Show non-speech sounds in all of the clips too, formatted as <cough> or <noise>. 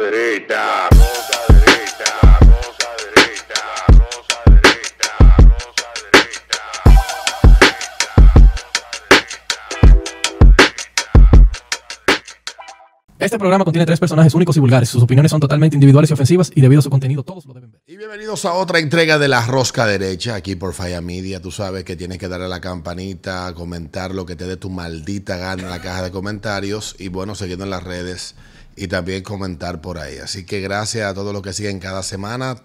derecha. Este programa contiene tres personajes únicos y vulgares. Sus opiniones son totalmente individuales y ofensivas y debido a su contenido todos lo deben ver. Y bienvenidos a otra entrega de La Rosca Derecha, aquí por Falla Media. Tú sabes que tienes que darle a la campanita, comentar lo que te dé tu maldita gana en la caja de comentarios y bueno, siguiendo en las redes y también comentar por ahí. Así que gracias a todos los que siguen cada semana.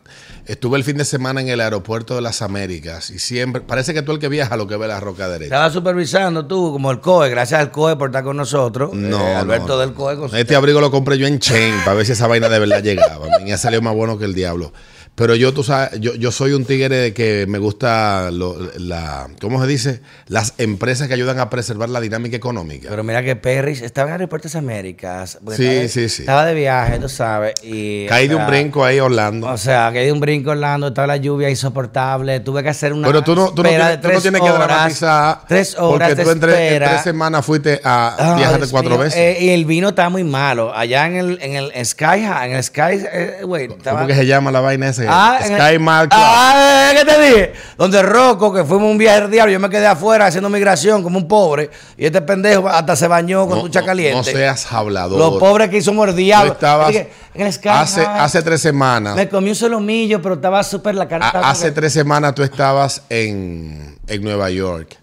Estuve el fin de semana en el aeropuerto de las Américas y siempre, parece que tú el que viaja lo que ve La Rosca Derecha. Estaba supervisando tú, como el COE, gracias al COE por estar con nosotros. No, Eh, Alberto no. del COE con Este abrigo lo compré yo en Chain para ver si esa vaina de verdad llegaba. Me salió más bueno que el diablo. Pero yo, tú sabes, yo, yo soy un tigre de que me gusta lo- la, ¿cómo se dice? Las empresas que ayudan a preservar la dinámica económica. Pero mira que Perris estaba en Aeropuertos Américas. Sí, estaba sí, sí. Estaba de viaje, tú sabes. Y, Caí o de un brinco ahí Orlando. O sea, caí de un brinco Orlando, estaba la lluvia insoportable. Tuve que hacer una. Pero tú no, tú no tienes, tú no tienes que horas, dramatizar. Tres horas Porque tú en tres, en espera. tres semanas fuiste a Ah, viajar cuatro mío. veces. Eh, y el vino estaba muy malo. Allá en el, en el Sky, en el Sky, eh, güey. estaba- ¿Cómo que se llama la vaina ese? Ah, el- Sky Club. Ah, ¿qué te dije? Donde Rocco, que fuimos un viaje del diablo, yo me quedé afuera haciendo migración como un pobre. Y este pendejo hasta se bañó con No, ducha caliente. no seas hablador. Los pobres que somos el diablo. Tú estabas Así que en el Sky hace, High, hace tres semanas. Me comí un solomillo, pero estaba súper la cara. A- hace tres semanas tú estabas en, en Nueva York.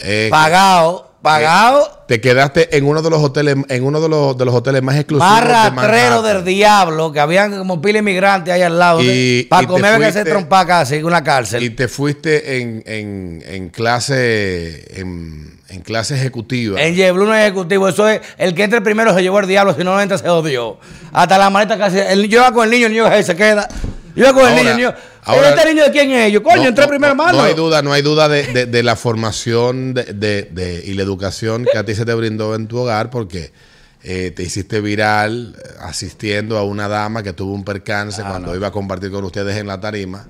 Eh, Pagado, pagado. te quedaste en uno de los hoteles, en uno de los, de los hoteles más exclusivos. De Manhattan. del diablo, que habían como pila inmigrantes ahí al lado. Y- para y comer que fuiste- trompa casi en una cárcel. Y te fuiste en, en, en clase en, en clase ejecutiva. En Yeblu no ejecutivo, eso es el que entre primero se llevó el diablo, si no entra se odió. Hasta la maleta casi. El, yo iba con el niño, el niño se queda. Yo con Ahora- niño, el niño. ahora- ¿Este niño de quién es? Yo, coño, No, entré no, primero, no, hermano. No hay duda, no hay duda de, de- de la formación de, de- de- y la educación que a ti se te brindó en tu hogar porque eh, te hiciste viral eh, asistiendo a una dama que tuvo un percance Ah, cuando iba a compartir con ustedes en la tarima.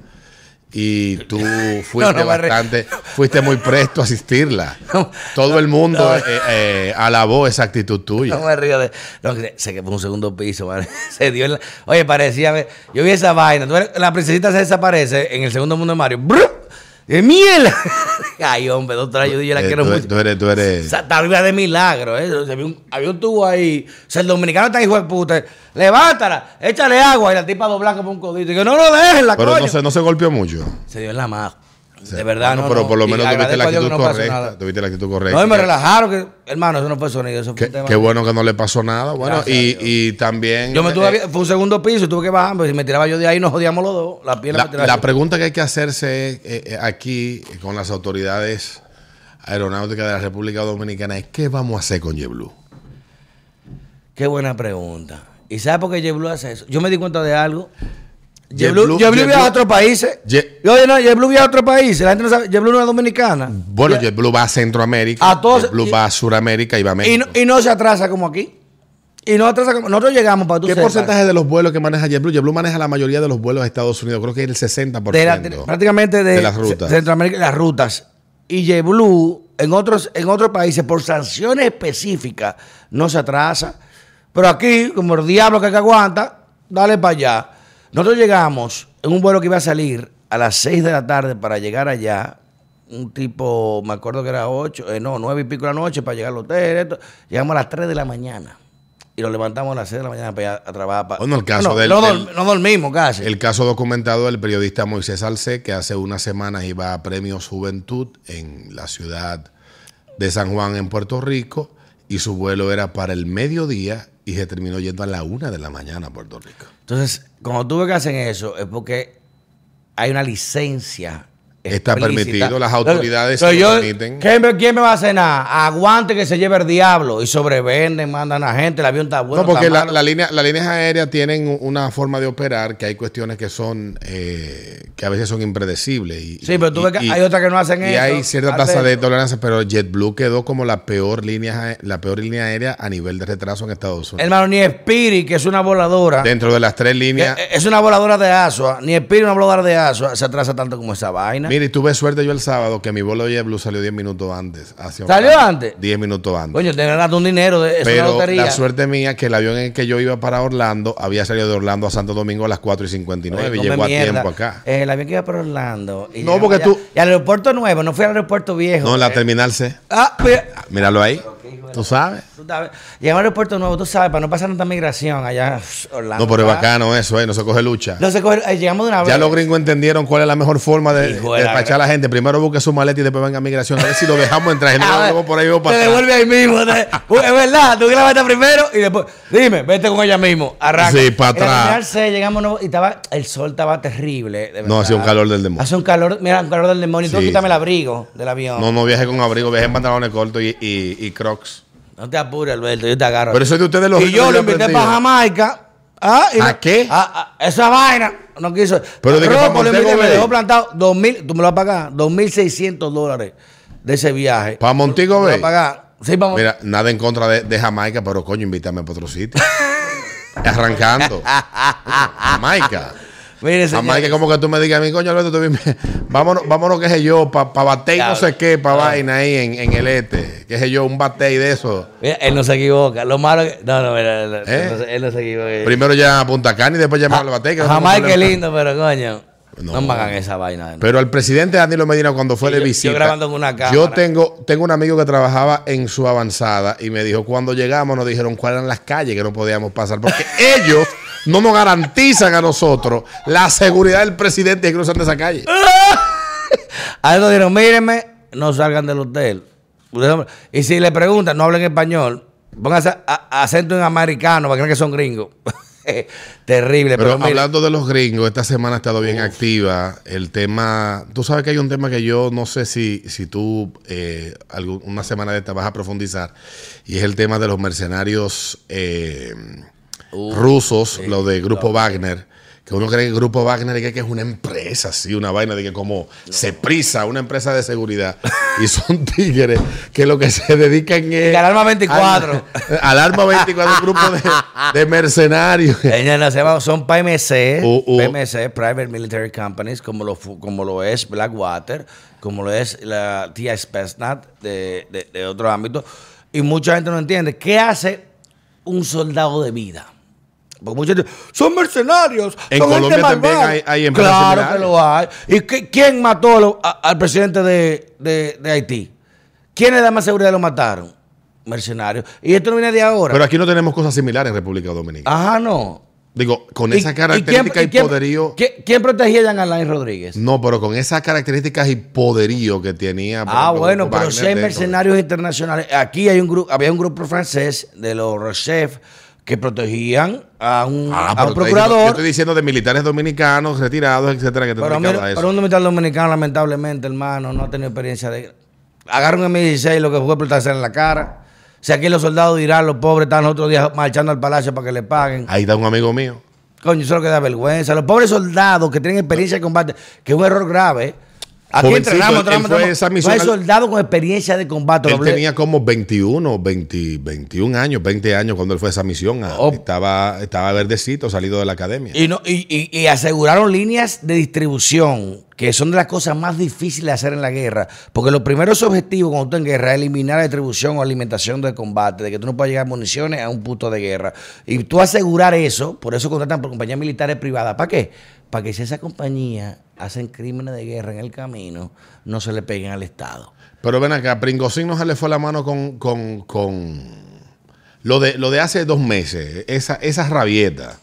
Y tú fuiste <laughs> No, no bastante, fuiste muy presto a asistirla. <laughs> Todo el mundo eh, eh, alabó esa actitud tuya. No me río de. No, que se quedó en un segundo piso. <laughs> Se dio en la- Oye, parecía. Yo vi esa vaina. La princesita se desaparece en el segundo mundo de Mario. ¡Brr! ¡De mierda! <laughs> Ay, hombre, doctora Judy, yo la Eh, quiero tú, mucho. tú eres, tú eres- arriba de milagro, ¿eh? Había, un, había un tubo ahí. O sea, el dominicano está hijo de puta. Levántala, échale agua. Y la tipa dobla como un codito. Y que no lo dejen, la pero coño. no se, no se golpeó mucho. Se dio en la mano. De verdad, Bueno, no. pero por lo menos tuviste la actitud correcta. Tuviste la actitud correcta. No, y me relajaron. Que, hermano, eso no fue sonido. Eso fue Qué, un tema. qué bueno que no le pasó nada. Bueno, y, y también. Yo me tuve, eh, fue un segundo piso tuve que bajar, pero si me tiraba yo de ahí nos jodíamos los dos. La pierna la, me la pregunta que hay que hacerse eh, eh, aquí con las autoridades aeronáuticas de la República Dominicana es: ¿qué vamos a hacer con JetBlue? Qué buena pregunta. ¿Y sabes por qué JetBlue hace eso? Yo me di cuenta de algo. JetBlue- JetBlue, JetBlue viaja a otros países. Jet- Yo, oye, no, JetBlue viaja a otros países. La gente no sabe. JetBlue no es dominicana. Bueno, Ya- JetBlue va a Centroamérica, A todos- JetBlue va a Suramérica y va a y, México. no, y no se atrasa como aquí. Y no atrasa como. Nosotros llegamos para tú ¿Qué sepas, porcentaje de los vuelos que maneja JetBlue? JetBlue maneja la mayoría de los vuelos a Estados Unidos. Creo que es el 60%. de la- de- prácticamente de, de las rutas. Ce- Centroamérica, las rutas. Y JetBlue en otros, en otros países, por sanciones específicas, no se atrasa. Pero aquí, como el diablo que, que aguanta, dale para allá. Nosotros llegamos en un vuelo que iba a salir a las 6 de la tarde para llegar allá. Un tipo, me acuerdo que era 8, no, 9 y pico de la noche para llegar al hotel. esto. Llegamos a las 3 de la mañana. Y nos levantamos a las 6 de la mañana para ir a, trabajar. para- Bueno, el caso no, del- no, del- dorm- no dormimos casi. El caso documentado del periodista Moisés Alcé, que hace unas semanas iba a Premios Juventud en la ciudad de San Juan, en Puerto Rico, y su vuelo era para el mediodía y se terminó yendo a la una de la mañana a Puerto Rico. Entonces, cuando tú ves que hacen eso, es porque hay una licencia. Está explícita. permitido, las autoridades yo- permiten. ¿quién, me, quién me va a hacer nada? Aguante que se lleve el diablo y sobrevenden, mandan a gente, el avión está bueno. no, porque está la, malo. la línea, las líneas aéreas tienen una forma de operar que hay cuestiones que son eh, que a veces son impredecibles. Y, Sí, pero tú y- ves que y- hay otras que no hacen y eso. hay cierta tasa de tolerancia, pero JetBlue quedó como la peor línea la peor línea aérea a nivel de retraso en Estados Unidos. Hermano, ni Spirit, que es una voladora. Dentro de las tres líneas, es una voladora de Asua. Ni Spirit, una voladora de Asua, se atrasa tanto como esa vaina. Mire, y tuve suerte yo el sábado que mi vuelo de Blue salió 10 minutos antes. hacia ¿Salió Orlando. antes? 10 minutos antes. Coño, te ganaste un dinero de Pero lotería. la suerte mía que el avión en el que yo iba para Orlando había salido de Orlando a Santo Domingo a las 4 y 59 Oye, y llegó a mierda. tiempo acá. Eh, el avión que iba para Orlando. y No, porque allá- tú- Y al aeropuerto nuevo, no fui al aeropuerto viejo. No, en la eh. terminal C. Ah, mira. Míralo ahí. ¿Tú sabes? Tú sabes, Llegamos al aeropuerto nuevo, tú sabes, para no pasar tanta migración allá Orlando. No, pero es bacano eso, ¿eh? No se coge lucha. No se coge- eh, llegamos de una vez. Ya los gringos entendieron cuál es la mejor forma de, despachar a la gente. Primero busque su maleta y después venga a migración. A ver si lo dejamos entrar. <laughs> Luego, por ahí te para atrás. devuelve ahí mismo. te- es verdad, tú que la metas primero y después, dime, vete con ella mismo. Arranca. Sí, pa' En la atrás. llegamos y estaba, el sol estaba terrible. No, hacía un calor del demonio. Hace un calor, mira, un calor del demonio. Y tú quítame el abrigo del avión. No, no viaje con abrigo, viaje en pantalones cortos y, y, y crocs. No te apures, Alberto, yo te agarro. Pero eso es de ustedes los Y yo lo invité para Jamaica. Ah, y ¿A no- qué? Ah, ah, esa vaina. No quiso. Pero de que Rocco pa' lo invité, Montego me dejó plantado dos mil, tú me lo vas a pagar, dos mil seiscientos dólares de ese viaje. Para Montigo a pagar. Sí, vamos. Mira, nada en contra de, de Jamaica, pero coño, invítame para otro sitio. <laughs> Arrancando. <laughs> Jamaica. Mire, señor. Jamaica, como que tú me digas a mí, coño, Alberto, tú <laughs> vámonos, vámonos, qué sé yo, para pa bater y no sé qué, para vaina ahí en, en el este. Qué sé yo, un bate y de eso. Mira, él no se equivoca. Lo malo que. No, no, mira, él, él ¿Eh? no, se, él no se equivoca. Primero ya a Punta Cana y después ya al bate. que no es problema. lindo, pero coño. No, No. me hagan esa vaina. Pero al presidente Danilo Medina cuando fue Sí, de yo- yo visita. grabando con una cámara. Yo tengo, tengo un amigo que trabajaba en su avanzada y me dijo, cuando llegamos nos dijeron cuáles eran las calles que no podíamos pasar. Porque <laughs> ellos no nos garantizan a nosotros la seguridad del presidente que cruzan de esa calle. <laughs> A eso dijeron, mírenme, no salgan del hotel. Y si le preguntan, no hablen español, pónganse acento en americano para que crean que son gringos. <laughs> Terrible, pero, hablando de los gringos, esta semana ha estado bien activa. El tema, tú sabes que hay un tema que yo no sé si, si tú eh, una semana de esta vas a profundizar, y es el tema de los mercenarios eh, rusos, lo de Grupo Wagner. Que uno cree que el Grupo Wagner es que es una empresa, así, una vaina de que como se prisa, una empresa de seguridad. y son <laughs> tigres que lo que se dedican es. Y al Arma 24. Al, al Arma 24, un grupo de, de mercenarios. <laughs> Ellos no se llaman- son PMC, Uh, uh. PMC, Private Military Companies, como lo, como lo es Blackwater, como lo es la TI Spetsnaz de, de, de otro ámbito. Y mucha gente no entiende. ¿Qué hace un soldado de vida? Porque mucha gente, son mercenarios. En son gente Colombia también malvada". hay- hay empresas Claro que lo hay. ¿Y qué- quién mató a lo- a- al presidente de, de- de Haití? ¿Quiénes de más seguridad lo mataron? Mercenarios. Y esto no viene de ahora. Pero aquí no tenemos cosas similares en República Dominicana. Ajá, no. Digo, con ¿Y- esa y característica y, quién- y poderío. ¿quién, quién protegía a Alain Rodríguez? No, pero con esas características y poderío que tenía. Ah, ejemplo, bueno, pero si hay mercenarios internacionales. Aquí hay un grupo, había un grupo francés de los Rochef que protegían a un, Ah, a pero un te- Yo procurador. estoy diciendo de militares dominicanos, retirados, etcétera, que te Pero, mira, a eso. pero un militar dominicano, lamentablemente, hermano, no ha tenido experiencia de. Agarra un M16 lo que fue explotarse en la cara. Si aquí los soldados dirán, los pobres están otros días marchando al palacio para que le paguen. Ahí está un amigo mío. Coño, eso es lo que da vergüenza. Los pobres soldados que tienen experiencia de combate, que es un error grave. Aquí Jovencito, entrenamos, entrenamos, fue entrenamos. esa misión hay al- soldados con experiencia de combate. Él tenía como 21, 20, 21 años, 20 años cuando él fue a esa misión. Ah, Oh. Estaba, estaba verdecito, salido de la academia. Y, no, y, y- y aseguraron líneas de distribución, que son de las cosas más difíciles de hacer en la guerra. Porque los primeros objetivos cuando tú en guerra es eliminar la distribución o alimentación de combate, de que tú no puedas llegar municiones a un punto de guerra. Y tú asegurar eso, por eso contratan por compañías militares privadas. ¿Para qué? Para que si esa compañía hacen crímenes de guerra en el camino, no se le peguen al Estado. Pero ven acá, Pringosín no se le fue la mano con, con, con lo, de, lo de hace dos meses, esa, esa rabieta.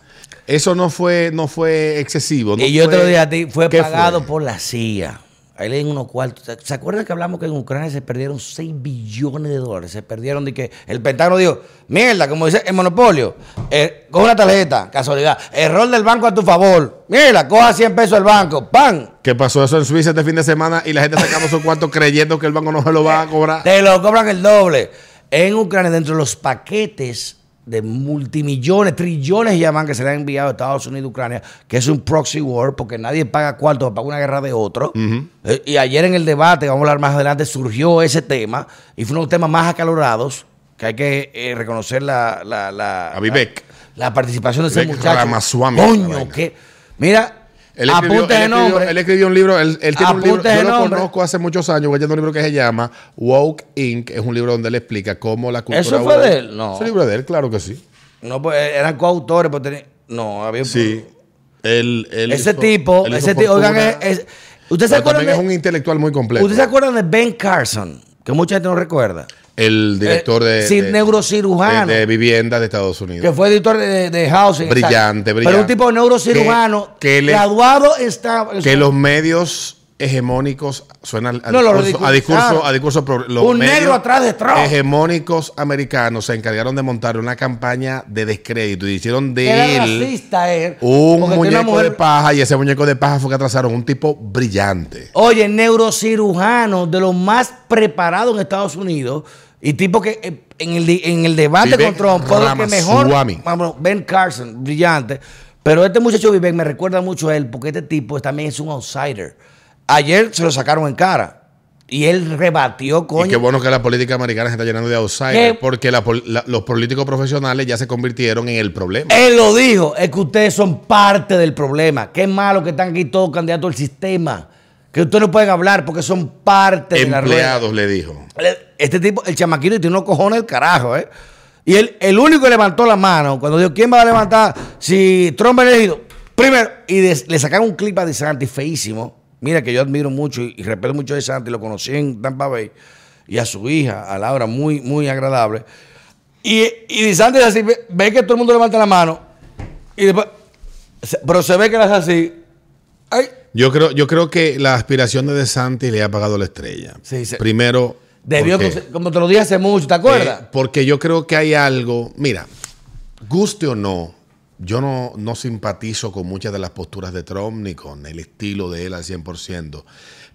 Eso no fue, no fue excesivo. no y yo te fue- lo dije a ti, fue ¿Qué pagado fue? por la CIA. Ahí leen unos cuartos. ¿Se- ¿Se acuerdan que hablamos que en Ucrania se perdieron 6 billones de dólares? Se perdieron de que el Pentágono dijo, mierda, como dice el monopolio, eh, coge una tarjeta, casualidad, error del banco a tu favor. Mierda, coja 100 pesos del banco, ¡pam! ¿Qué pasó eso en Suiza este fin de semana y la gente sacando su cuarto creyendo que el banco no se lo va a cobrar? Te lo cobran el doble. En Ucrania, dentro de los paquetes de multimillones, trillones de llaman que se le han enviado a Estados Unidos y Ucrania, que es un proxy war, porque nadie paga cuarto para una guerra de otro. Eh, y ayer en el debate, vamos a hablar más adelante, surgió ese tema y fue uno de los temas más acalorados, que hay que eh, reconocer la, la, la, la, la participación de ese Vivek muchacho. Coño, que. Mira, Él escribió, Apunte él de escribió- nombre. él escribió un libro, él, él tiene un libro, Apunte yo de lo nombre. conozco hace muchos años, leyendo un libro que se llama Woke Inc., es un libro donde él explica cómo la cultura ¿Eso fue de él? No. Es un libro de él, claro que sí. No, pues eran coautores, pero tenía- no, había Sí. Él, él Ese hizo- tipo, él ese tipo, oigan, es- ¿ustedes se acuerdan también es de, un intelectual muy completo. ¿ustedes se acuerdan de Ben Carson? Que mucha gente no recuerda. El director Eh, de, sí, de- neurocirujano. de, de vivienda de Estados Que Unidos. fue editor de, de Housing. Brillante, exacto. brillante. Pero un tipo neurocirujano, Que- que le- graduado está. Que los medios hegemónicos suenan a, No, discurso, a discurso, ridiculizaron. a discurso pro- los Un medios negro atrás de Trump. Hegemónicos americanos se encargaron de montar una campaña de descrédito y hicieron de era él racista él. un muñeco mujer- de paja y ese muñeco de paja fue que atrasaron un tipo brillante. Oye, neurocirujano de los más preparados en Estados Unidos y tipo que eh, en el, en el debate Vivek con Trump fue lo que mejor. Vamos, Ben Carson, brillante. Pero este muchacho Vivek me recuerda mucho a él porque este tipo también es un outsider. Ayer se lo sacaron en cara y él rebatió, coño. Y qué bueno que la política americana se está llenando de outsiders porque la pol- la- los políticos profesionales ya se convirtieron en el problema. Él lo dijo, es que ustedes son parte del problema. Qué malo que están aquí todos candidatos al sistema. Que ustedes no pueden hablar porque son parte de la. Empleados, le dijo. Este tipo, el chamaquito, tiene unos cojones del carajo, ¿eh? Y él, el único que levantó la mano cuando dijo, ¿quién va a levantar si Trump es elegido? Primero, y le sacaron un clip a DeSantis feísimo. Mira que yo admiro mucho y, y respeto mucho a DeSantis, lo conocí en Tampa Bay. Y a su hija, a Laura, muy, muy agradable. Y, y DeSantis así, ve, ve que todo el mundo levanta la mano. Y después, pero se ve que las así. Ay, Yo creo, yo creo que la aspiración de DeSantis le ha apagado la estrella. Sí, se- Primero, debió, porque, como te lo dije hace mucho, ¿te acuerdas? eh, porque yo creo que hay algo, mira, guste o no, yo no, no simpatizo con muchas de las posturas de Trump ni con el estilo de él al 100%.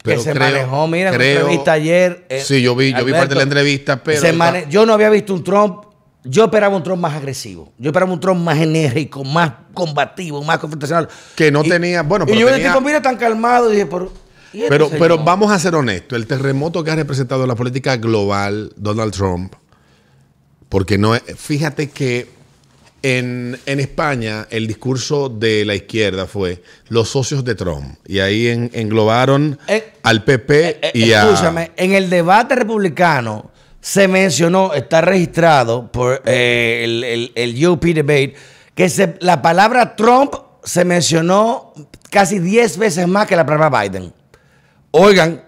Pero que se creo- manejó, mira, en una creo- entrevista ayer. eh, sí, yo vi, yo vi parte de la entrevista, pero se mane- yo no había visto un Trump. Yo esperaba un Trump más agresivo. Yo esperaba un Trump más enérgico, más combativo, más confrontacional. Que no Y- tenía- bueno, y pero yo vi el tenía- tipo, mira, tan calmado. Y dije, pero. ¿y este Pero, señor? pero vamos a ser honestos, el terremoto que ha representado en la política global Donald Trump, porque no es, fíjate que en, en España el discurso de la izquierda fue los socios de Trump, y ahí en- englobaron Eh, al PP Eh, eh, y a... Escúchame, en el debate republicano se mencionó, está registrado por eh, el, el, el UP debate, que se- la palabra Trump se mencionó casi 10 veces más que la palabra Biden. Oigan,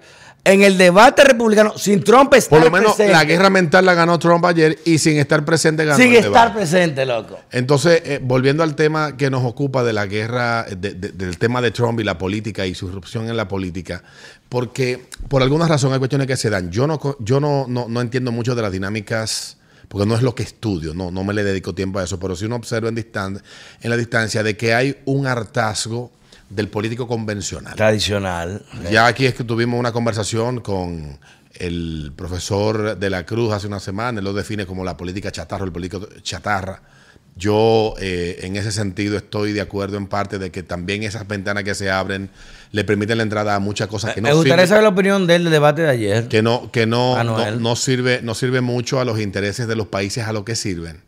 en el debate republicano, sin Trump estar Por lo menos presente, la guerra mental la ganó Trump ayer y sin estar presente ganó sin el estar debate. presente, loco. Entonces, eh, volviendo al tema que nos ocupa de la guerra, de- de- del tema de Trump y la política y su irrupción en la política, porque por alguna razón hay cuestiones que se dan. Yo no, yo no, no, no entiendo mucho de las dinámicas, porque no es lo que estudio, no, no me le dedico tiempo a eso, pero si uno observa en, distan- en la distancia de que hay un hartazgo del político convencional. Tradicional. Ya aquí es que tuvimos una conversación con el profesor de la Cruz hace una semana, él lo define como la política chatarra, el político chatarra. Yo eh, en ese sentido estoy de acuerdo en parte de que también esas ventanas que se abren le permiten la entrada a muchas cosas que no Me gustaría sirven- saber la opinión del debate de ayer. que no, que no, no, no sirve, no sirve mucho a los intereses de los países a lo que sirven.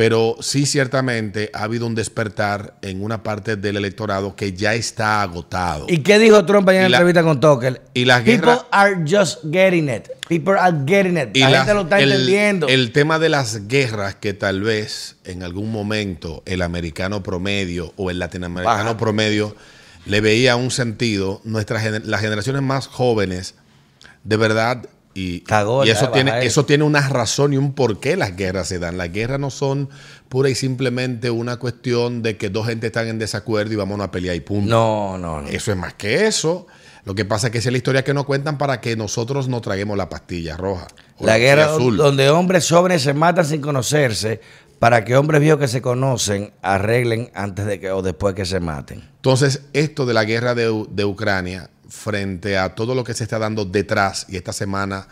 Pero sí, ciertamente ha habido un despertar en una parte del electorado que ya está agotado. ¿Y qué dijo Trump Y en la entrevista con Tucker? y la People guerra- are just getting it. People are getting it. La, las- gente lo está el, entendiendo. el tema de las guerras que tal vez en algún momento el americano promedio o el latinoamericano Baja. promedio le veía un sentido, nuestras las generaciones más jóvenes, de verdad, y, Cagó, y ya, eso, tiene, eso. tiene una razón y un porqué las guerras se dan. Las guerras no son pura y simplemente una cuestión de que dos gente están en desacuerdo y vamos a pelear y punto. no, no, no. Eso es más que eso. Lo que pasa es que esa es la historia que nos cuentan para que nosotros no traguemos la pastilla roja. o La guerra azul. donde hombres jóvenes se matan sin conocerse para que hombres viejos que se conocen arreglen antes de que o después que se maten. Entonces, esto de la guerra de, de Ucrania, frente a todo lo que se está dando detrás, y esta semana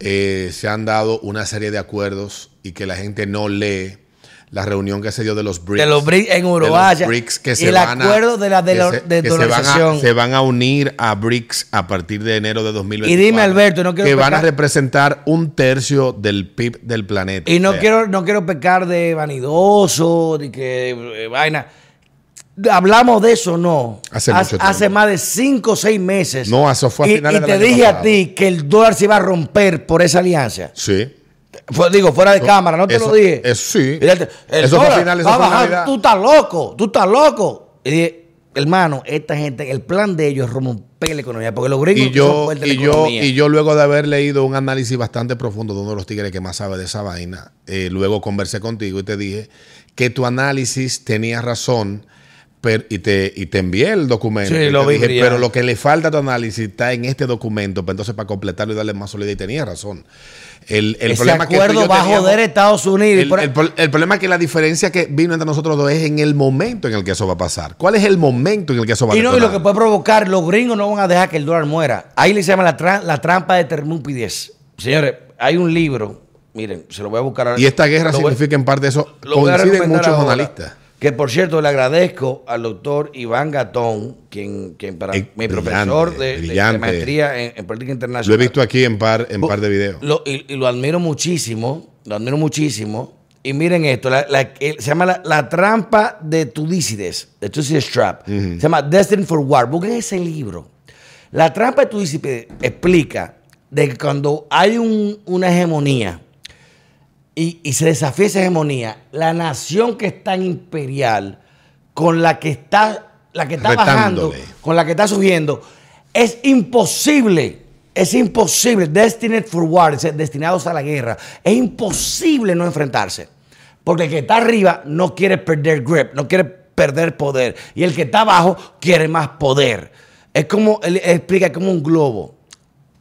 eh, se han dado una serie de acuerdos y que la gente no lee la reunión que se dio de los BRICS. De los BRICS en de Uruguay. los BRICS que se el van a- acuerdo de la de la- se- de que se van, a, dolarización. se van a unir a BRICS a partir de enero de 2024. Y dime, Alberto, no quiero que van a representar un tercio del PIB del planeta. Y no O sea, quiero, no quiero pecar de vanidoso, de que eh, vaina. Hablamos de eso, no. Hace mucho Hace más de 5 o 6 meses. No, eso fue a y, finales y del te año dije a ti que el dólar se iba a romper por esa alianza. Sí. Fue- digo, fuera de cámara, no te eso- lo dije. eso sí. Fíjate, el Eso fue a dólar finales, va a fue bajar. Tú estás loco, tú estás loco. Y dije, hermano, esta gente, el plan de ellos es romper la economía, porque los gringos Y son yo, fuertes en la y, yo, economía. y yo luego de haber leído un análisis bastante profundo de uno de los tigres que más sabe de esa vaina, eh, luego conversé contigo y te dije que tu análisis tenía razón pero- y, te, y te envié el documento. Sí, lo dije, pero lo que le falta a tu análisis está en este documento, pues entonces para completarlo y darle más solidez, y tenía razón. El, el Ese problema que acuerdo yo va a joder Estados Unidos. el, por- el pro- el problema es que la diferencia que vino entre nosotros dos es en el momento en el que eso va a pasar. ¿Cuál es el momento en el que eso va a y no, y lo que puede provocar, los gringos no van a dejar que el dólar muera. Ahí le se llama la, tra- la trampa de Termúpides. Señores, hay un libro, miren, se lo voy a buscar ahora. Y esta guerra significa en parte eso. Coinciden muchos analistas. Que por cierto, le agradezco al doctor Iván Gatón, quien, quien para Eh, mi profesor de, de- maestría en, en política Lo internacional. he visto aquí en par, en par de videos. Lo- y, y lo admiro muchísimo, lo admiro muchísimo. Y miren esto, la- la- el- se llama la, la trampa de Tucídides, de Tucídides Trap. Se llama Destined for War. Busquen ese libro. La trampa de Tucídides explica de que cuando hay un- una hegemonía y, y se desafía esa hegemonía, la nación que está en imperial, con la que está, la que está bajando, con la que está subiendo, es imposible, es imposible, destined for war, destinados a la guerra, es imposible no enfrentarse. Porque el que está arriba no quiere perder grip, no quiere perder poder. Y el que está abajo quiere más poder. Es como, él explica, es como un globo.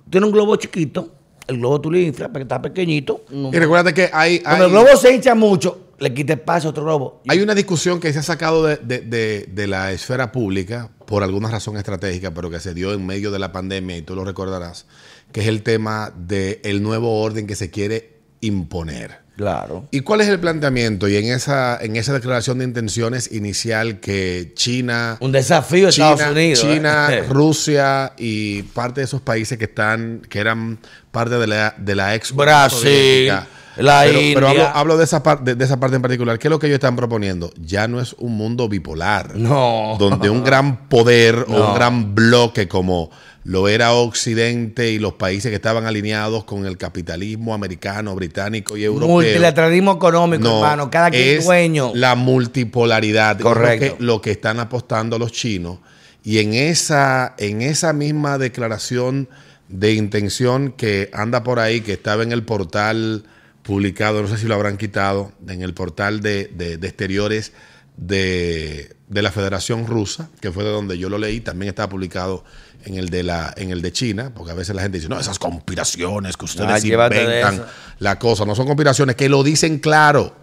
Tiene un globo chiquito, el globo tú le inflas, porque está pequeñito. no- Y recuerda que hay, Cuando el globo se hincha mucho, le quita espacio a otro globo. hay una discusión que se ha sacado de, de- de- de la esfera pública por alguna razón estratégica, pero que se dio en medio de la pandemia, y tú lo recordarás, que es el tema del nuevo orden que se quiere imponer. Claro. ¿Y cuál es el planteamiento? Y en esa, en esa declaración de intenciones inicial que China, Un desafío de China, Estados Unidos. China, <laughs> ¿eh? Rusia y parte de esos países que están, que eran parte de la, de la ex Brasil, la pero, India. Pero hablo, hablo de, esa parte, de, de esa parte en particular. ¿Qué es lo que ellos están proponiendo? Ya no es un mundo bipolar. No. Donde un gran poder o un gran bloque como lo era Occidente y los países que estaban alineados con el capitalismo americano, británico y europeo. Multilateralismo económico, No, hermano. Cada quien es dueño. La multipolaridad. Correcto. Lo que, lo que están apostando los chinos. Y en esa, en esa misma declaración de intención que anda por ahí, que estaba en el portal publicado, no sé si lo habrán quitado, en el portal de, de- de exteriores de, de la Federación Rusa, que fue de donde yo lo leí, también está publicado en el de la, en el de China, porque a veces la gente dice, no, esas conspiraciones que ustedes Ah, inventan, la cosa, no son conspiraciones, que lo dicen claro.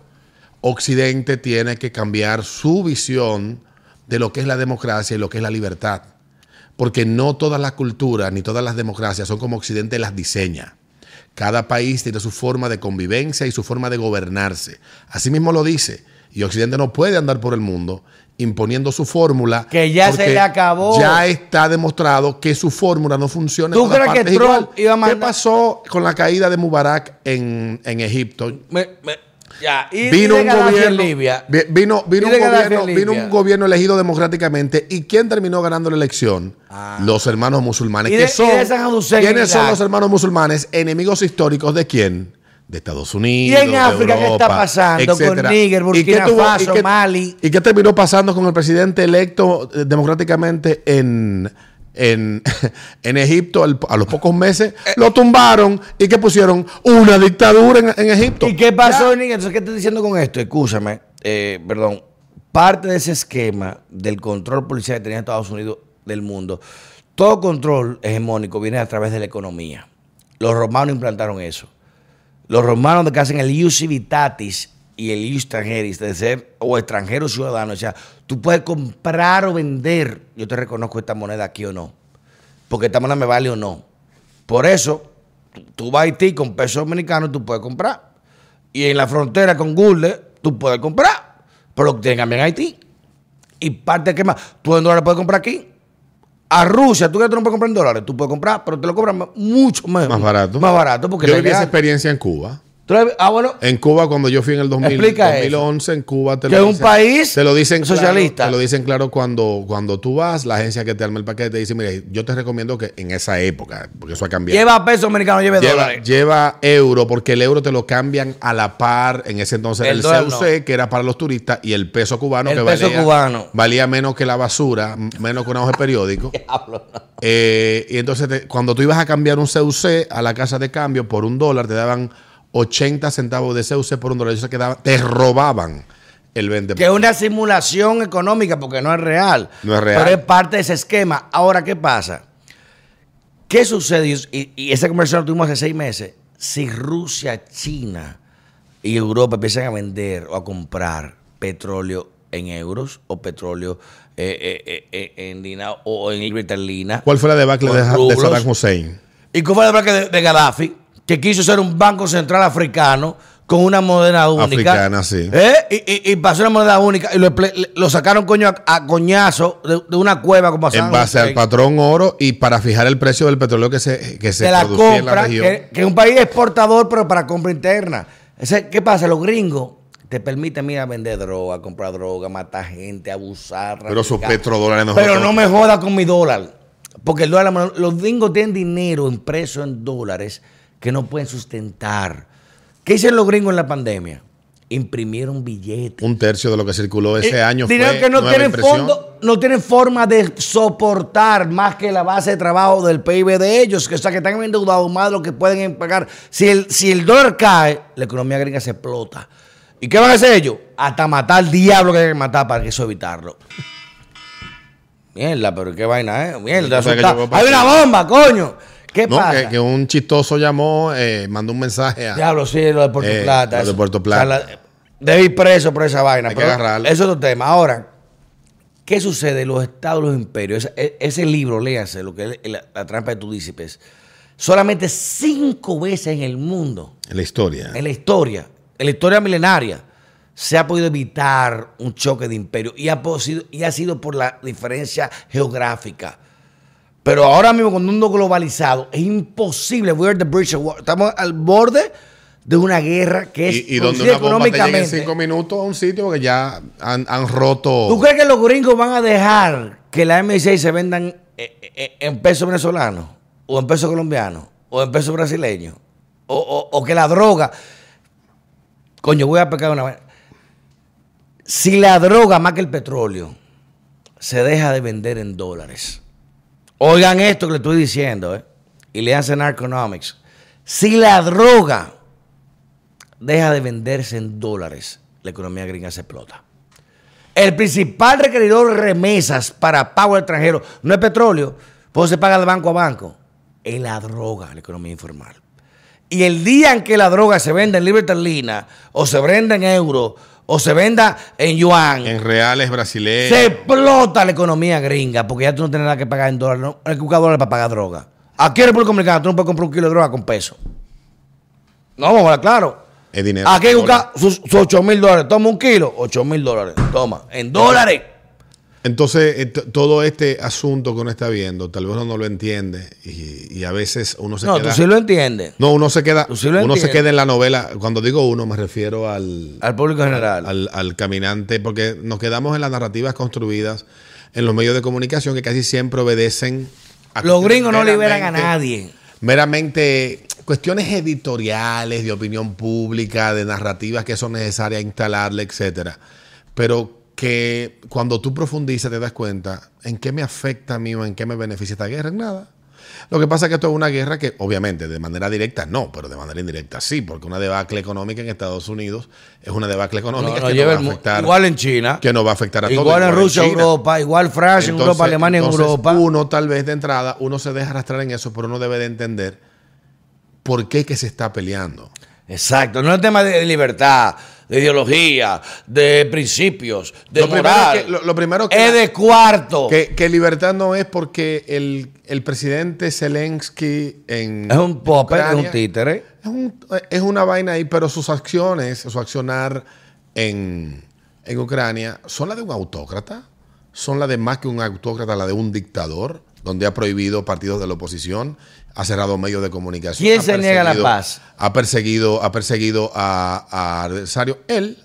Occidente tiene que cambiar su visión de lo que es la democracia y lo que es la libertad. Porque no todas las culturas ni todas las democracias son como Occidente las diseña. Cada país tiene su forma de convivencia y su forma de gobernarse. Así mismo lo dice. Y Occidente no puede andar por el mundo imponiendo su fórmula. Que ya se le acabó. Ya está demostrado que su fórmula no funciona. en ¿Tú crees que Trump igual. iba a mandar- ¿Qué pasó con la caída de Mubarak en, en Egipto? Me- me- ya. Y, vino un gobierno Libia. vi- vino, vino, un gobierno en vino Libia. un gobierno elegido democráticamente y quién terminó ganando la elección los hermanos musulmanes Ah. Que son quiénes son los hermanos musulmanes enemigos históricos de quién de Estados Unidos ¿Y en de África qué Europa, está pasando con etcétera. Níger, ¿Y qué Burkina Faso, Mali? y qué terminó pasando con el presidente electo eh, democráticamente en en, <laughs> en Egipto al- a los pocos meses Eh, lo tumbaron y que pusieron una dictadura en, en Egipto ¿Y qué pasó, Níger? Entonces, ¿qué estoy diciendo con esto? Escúchame, eh, perdón. Parte de ese esquema del control policial que tenía Estados Unidos del mundo, todo control hegemónico viene a través de la economía. Los romanos implantaron eso. Los romanos de que hacen el ius civitatis y el ius extranjeris, de ser o extranjero ciudadano. O sea, tú puedes comprar o vender. Yo te reconozco esta moneda aquí o no. Porque esta moneda me vale o no. Por eso, tú- vas a Haití con pesos dominicanos, tú puedes comprar. Y en la frontera con Google, tú puedes comprar. Pero lo que Haití. Y parte que más, tú en dólares puedes comprar aquí. A Rusia, tú que tú no puedes comprar en dólares, tú puedes comprar, pero te lo cobran mucho más, más barato. Más barato porque yo viví esa experiencia en Cuba ah, bueno, En Cuba, cuando yo fui en el 2000, Explica eso. 2011, en Cuba te Que es un país te lo dicen socialista. Claro, te lo dicen claro cuando, cuando tú vas, la agencia que te arma el paquete te dice, mire, yo te recomiendo que en esa época, porque eso ha cambiado. lleva peso americano, lleve Lleva, dólares. lleva euro, porque el euro te lo cambian a la par. En ese entonces El el, CUC, no. que era para los turistas, y el peso cubano, El que peso valía, cubano. valía menos que la basura, menos que una hoja de periódico. <laughs> Diablo. Eh, y entonces, te- cuando tú ibas a cambiar un CUC a la casa de cambio por un dólar, te daban 80 centavos de CUC por un dólar. Ellos se quedaban, te robaban el 20%. Que es una simulación económica porque no es real. No es real. Pero es parte de ese esquema. Ahora, ¿qué pasa? ¿Qué sucede? Y, y esa conversación la tuvimos hace seis meses. Si Rusia, China y Europa empiezan a vender o a comprar petróleo en euros o petróleo eh, eh, eh, en dinar o en libertalina. ¿Cuál fue la debacle de. Saddam Hussein? ¿Y cómo fue la placa de, de Gaddafi? Que quiso ser un banco central africano con una moneda única. Africana, sí. ¿Eh? Y, y- y pasó una moneda única y lo, sacaron coño a, a coñazo de, de una cueva como En Saddam base al patrón oro y para fijar el precio del petróleo que se, que se de la producía en la compra, región. que, que es un país exportador, pero para compra interna. Ese- ¿Qué pasa? Los gringos te permiten, mira, vender droga, comprar droga, matar gente, abusar. Pero sus petrodólares no Pero no me joda con mi dólar. Porque el dólar, los gringos tienen dinero impreso en dólares que no pueden sustentar. ¿Qué hicieron los gringos en la pandemia? Imprimieron billetes. Un tercio de lo que circuló ese Eh, año dinero fue que no tienen impresión. fondo, no tienen forma de soportar más que la base de trabajo del PIB de ellos, que o sea que están endeudados más de lo que pueden pagar. Si el, si el dólar cae, la economía gringa se explota. ¿Y qué van a hacer ellos? Hasta matar al diablo que hay que matar para que eso evitarlo. <laughs> Mierda, pero qué vaina, ¿eh? Mierda, O sea, Hay una bomba, coño. ¿Qué No, pasa? que, que un chistoso llamó, eh, mandó un mensaje a... Diablo, sí, lo de Puerto Eh, Plata. lo de. Puerto Plata. O sea, la- debe ir preso por esa vaina. Hay que agarrarlo. Eso es otro tema. Ahora, ¿qué sucede? Los estados, los imperios. Ese, e- ese libro, léase, lo que es la, la trampa de Tudícipes. Solamente cinco veces en el mundo, En la historia. en la historia, en la historia milenaria, se ha podido evitar un choque de imperio y ha, posido- y ha sido por la diferencia geográfica. Pero ahora mismo, con un mundo globalizado, es imposible. We're the bridge of war. Estamos al borde de una guerra que es Y, y donde una bomba te llega en cinco minutos a un sitio porque ya han, han roto... ¿Tú crees que los gringos van a dejar que la M6 se vendan eh, eh, en pesos venezolanos? ¿O en pesos colombianos? ¿O en pesos brasileños? O, o- o que la droga... Coño, voy a pecar una vaina. Si la droga, más que el petróleo, se deja de vender en dólares. Oigan esto que le estoy diciendo, ¿eh? Y le hacen Economics. Si la droga deja de venderse en dólares, la economía gringa se explota. El principal requeridor de remesas para pago extranjero no es petróleo, pues se paga de banco a banco. Es la droga, la economía informal. Y el día en que la droga se venda en libre esterlina, o se venda en euro, o se venda en yuan, En reales brasileños. se explota la economía gringa, porque ya tú no tienes nada que pagar en dólares, no hay que buscar dólares para pagar droga. Aquí en República Dominicana tú no puedes comprar un kilo de droga con peso. No, vamos a hablar claro. Es dinero. Aquí hay que buscar sus, sus 8 mil dólares. Toma un kilo, 8 mil dólares. Toma, en dólares. Entonces, eh, todo este asunto que uno está viendo, tal vez uno no lo entiende y, y a veces uno se No, queda... tú sí lo entiendes. No, uno se queda, sí uno se queda en la novela. Cuando digo uno, me refiero al, Al público general. al, al caminante, porque nos quedamos en las narrativas construidas en los medios de comunicación que casi siempre obedecen a Los gringos no liberan a nadie. Meramente cuestiones editoriales, de opinión pública, de narrativas que son necesarias instalarle, etcétera. Pero que cuando tú profundizas te das cuenta en qué me afecta a mí o en qué me beneficia esta guerra, en nada. Lo que pasa es que esto es una guerra que, obviamente, de manera directa no, pero de manera indirecta sí, porque una debacle económica en Estados Unidos es una debacle económica No, que, no va a afectar, igual en China. que no va a afectar a todos. Igual en Rusia, China. Europa. Igual Francia, en Europa, Alemania, en Europa. Uno tal vez de entrada, uno se deja arrastrar en eso, pero uno debe de entender por qué que se está peleando. Exacto. No es tema de libertad, de ideología, de principios, de Lo primero moral. que- lo- lo primero que- es de cuarto. Que, que libertad no es porque el, el presidente Zelensky en es un popper, es un títere. es, un- es una vaina ahí, pero sus acciones, su accionar en, en Ucrania son las de un autócrata, son las de más que un autócrata, la de un dictador. donde ha prohibido partidos de la oposición, ha cerrado medios de comunicación. ¿Quién se niega la paz? Ha perseguido, ha perseguido a, a adversarios. Él,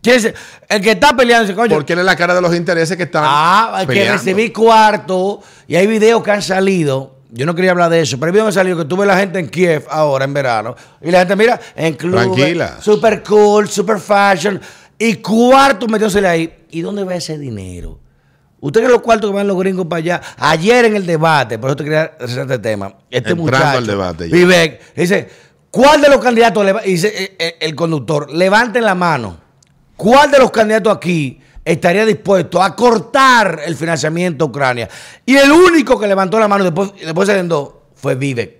¿Quién es el- el que está peleando coño? porque él es la cara de los intereses que están Ah, que recibir cuarto. Y hay videos que han salido. Yo no quería hablar de eso, pero hay videos que han salido que tuve la gente en Kiev ahora, en verano. Y la gente, mira, en clubes. Tranquila. Super cool, super fashion. Y cuarto metiósele ahí. ¿Y dónde va ese dinero? Usted cree los cuartos que van los gringos para allá. Ayer en el debate, por eso te quería hacer este tema. Este Entrando muchacho, al debate ya. Vivek, dice, ¿cuál de los candidatos, dice eh, eh, el conductor, levanten la mano, ¿cuál de los candidatos aquí estaría dispuesto a cortar el financiamiento a Ucrania? Y el único que levantó la mano después, después se vendó fue Vivek.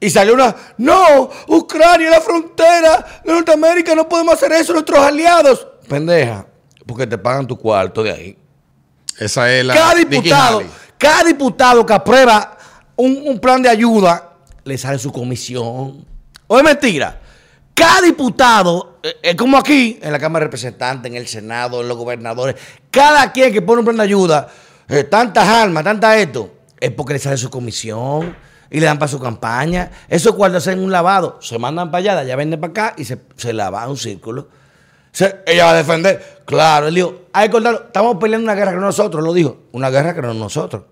Y salió una, no, Ucrania es la frontera de Norteamérica, no podemos hacer eso, nuestros aliados. Pendeja, porque te pagan tu cuarto de ahí. Esa es la. cada diputado, cada diputado que aprueba un, un plan de ayuda, le sale su comisión. ¿O es mentira? Cada diputado, eh, es como aquí, en la Cámara de Representantes, en el Senado, en los gobernadores, cada quien que pone un plan de ayuda, eh, tantas almas, tanta esto, es porque le sale su comisión y le dan para su campaña. Eso cuando hacen un lavado, se mandan para allá, de allá venden para acá y se, se lava un círculo. Ella va a defender. Claro, él dijo, hay que. Estamos peleando una guerra que no nosotros, lo dijo. Una guerra que no nosotros.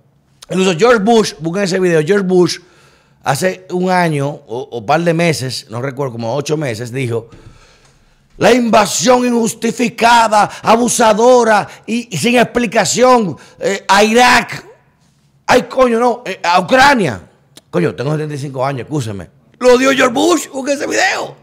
Incluso George Bush, busquen ese video, George Bush, hace un año o un par de meses, no recuerdo, como ocho meses, dijo, la invasión injustificada, abusadora y, sin explicación eh, a Irak. Ay, coño, no, eh, a Ucrania. Coño, tengo 75 años, escúcheme. Lo dio George Bush, busquen ese video.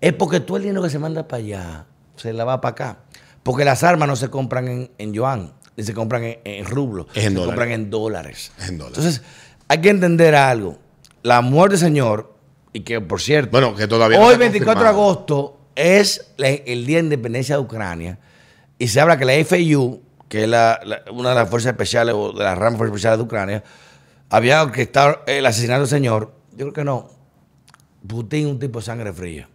Es porque todo el dinero que se manda para allá se la va para acá. Porque las armas no se compran en, en yuan, ni se compran en, en rublos, se dólares. compran en dólares. Es en dólares. Entonces, hay que entender algo. La muerte del Señor, y que por cierto, Bueno, que todavía hoy está 24 de agosto es la- el Día de Independencia de Ucrania, y se habla que la FIU, que es la- la- una de las fuerzas especiales o de las ramas fuerzas especiales de Ucrania, había orquestado el asesinato del señor. Yo creo que no. Putin es un tipo de sangre fría.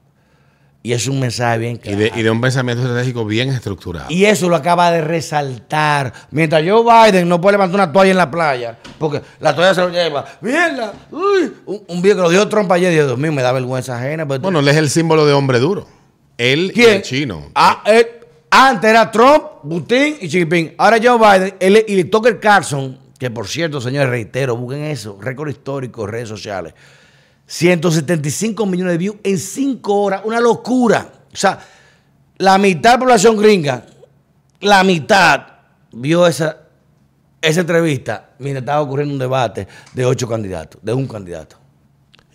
Y es un mensaje bien Y claro. de, y de un pensamiento estratégico bien estructurado. Y eso lo acaba de resaltar. Mientras Joe Biden no puede levantar una toalla en la playa, porque la toalla se lo lleva. ¡Mierda! ¡Uy! Un, un video que lo dio Trump ayer, Dios mío, me da vergüenza ajena. pero- Bueno, él es el símbolo de hombre duro. Él y ¿Quién? el chino. Ah, eh, antes era Trump, Putin y Xi Jinping. Ahora Joe Biden él- y Tucker Carlson, que por cierto, señores, reitero, busquen eso, récord histórico, redes sociales. 175 millones de views en 5 horas, una locura. O sea, la mitad de la población gringa, la mitad vio esa, esa entrevista mientras estaba ocurriendo un debate de ocho candidatos, de un candidato.